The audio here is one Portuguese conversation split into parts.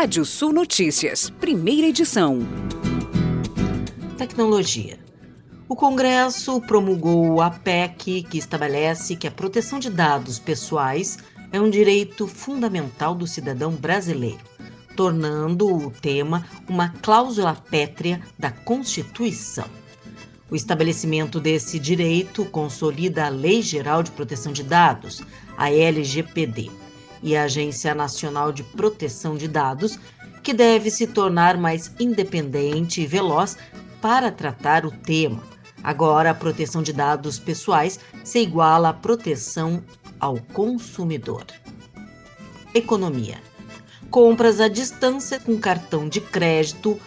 Rádio Sul Notícias, primeira edição. Tecnologia. O Congresso promulgou a PEC que estabelece que a proteção de dados pessoais é um direito fundamental do cidadão brasileiro, tornando o tema uma cláusula pétrea da Constituição. O estabelecimento desse direito consolida a Lei Geral de Proteção de Dados, a LGPD, e a Agência Nacional de Proteção de Dados, que deve se tornar mais independente e veloz para tratar o tema. Agora, a proteção de dados pessoais se iguala à proteção ao consumidor. Economia. Compras à distância com cartão de crédito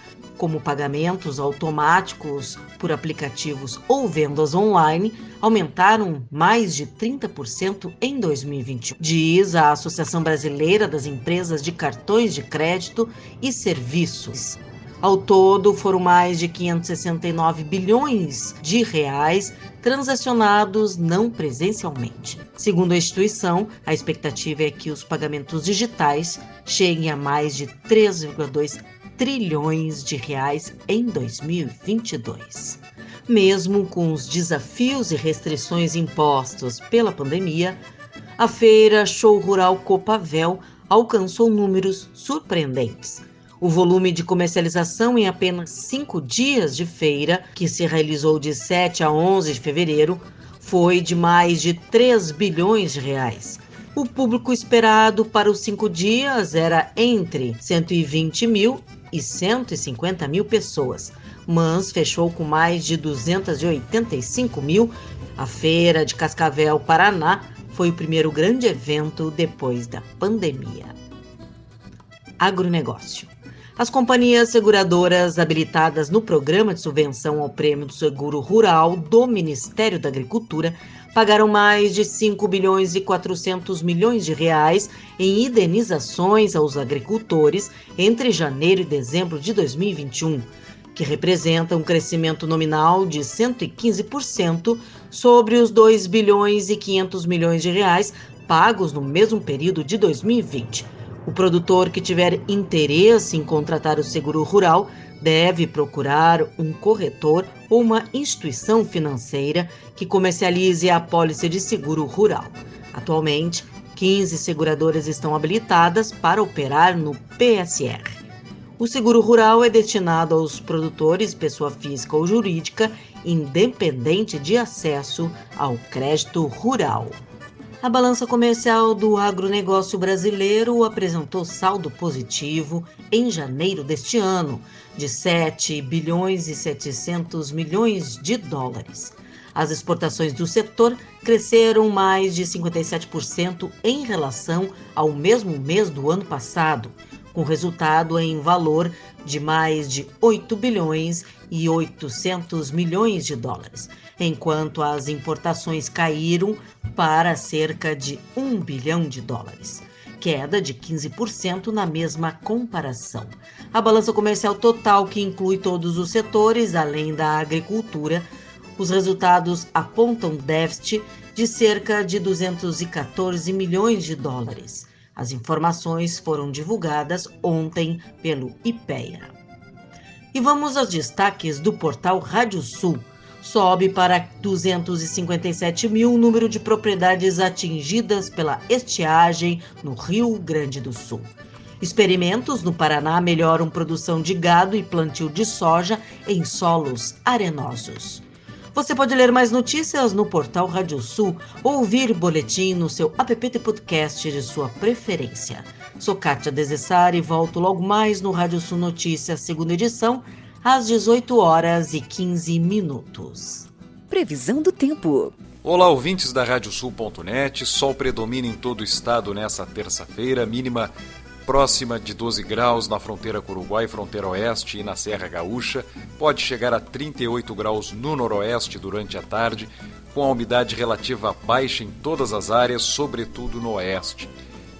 como pagamentos automáticos por aplicativos ou vendas online, aumentaram mais de 30% em 2021, diz a Associação Brasileira das Empresas de Cartões de Crédito e Serviços. Ao todo, foram mais de 569 bilhões de reais transacionados não presencialmente. Segundo a instituição, a expectativa é que os pagamentos digitais cheguem a mais de 3,2 trilhões de reais em 2022. Mesmo com os desafios e restrições impostos pela pandemia, a feira Show Rural Copavel alcançou números surpreendentes. O volume de comercialização em apenas cinco dias de feira, que se realizou de 7 a 11 de fevereiro, foi de mais de 3 bilhões de reais. O público esperado para os cinco dias era entre 120 mil e 150 mil pessoas, mas fechou com mais de 285 mil. A Feira de Cascavel, Paraná, foi o primeiro grande evento depois da pandemia. Agronegócio. As companhias seguradoras habilitadas no Programa de Subvenção ao Prêmio do Seguro Rural do Ministério da Agricultura pagaram mais de 5 bilhões e 400 milhões de reais em indenizações aos agricultores entre janeiro e dezembro de 2021, que representa um crescimento nominal de 115% sobre os 2 bilhões e 500 milhões de reais pagos no mesmo período de 2020. O produtor que tiver interesse em contratar o seguro rural deve procurar um corretor ou uma instituição financeira que comercialize a apólice de seguro rural. Atualmente, 15 seguradoras estão habilitadas para operar no PSR. O seguro rural é destinado aos produtores, pessoa física ou jurídica, independente de acesso ao crédito rural. A balança comercial do agronegócio brasileiro apresentou saldo positivo em janeiro deste ano, de 7 bilhões e 700 milhões de dólares. As exportações do setor cresceram mais de 57% em relação ao mesmo mês do ano passado, com resultado em valor de mais de 8 bilhões e 800 milhões de dólares, enquanto as importações caíram para cerca de 1 bilhão de dólares, queda de 15% na mesma comparação. A balança comercial total, que inclui todos os setores, além da agricultura, os resultados apontam déficit de cerca de 214 milhões de dólares. As informações foram divulgadas ontem pelo IPEA. E vamos aos destaques do portal Rádio Sul sobe para 257 mil o número de propriedades atingidas pela estiagem no Rio Grande do Sul. Experimentos no Paraná melhoram produção de gado e plantio de soja em solos arenosos. Você pode ler mais notícias no portal Rádio Sul ou ouvir boletim no seu app de podcast de sua preferência. Sou Kátia Desessari e volto logo mais no Rádio Sul Notícias, segunda edição, às 18 horas e 15 minutos. Previsão do tempo. Olá, ouvintes da Radiosul.net. Sol predomina em todo o estado nessa terça-feira, mínima próxima de 12 graus na fronteira com o Uruguai, fronteira oeste e na Serra Gaúcha. Pode chegar a 38 graus no noroeste durante a tarde, com a umidade relativa baixa em todas as áreas, sobretudo no oeste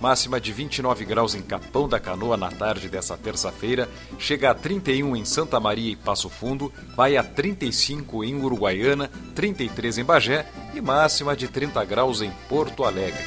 máxima de 29 graus em Capão da Canoa na tarde dessa terça-feira, chega a 31 em Santa Maria e Passo Fundo, vai a 35 em Uruguaiana, 33 em Bagé e máxima de 30 graus em Porto Alegre.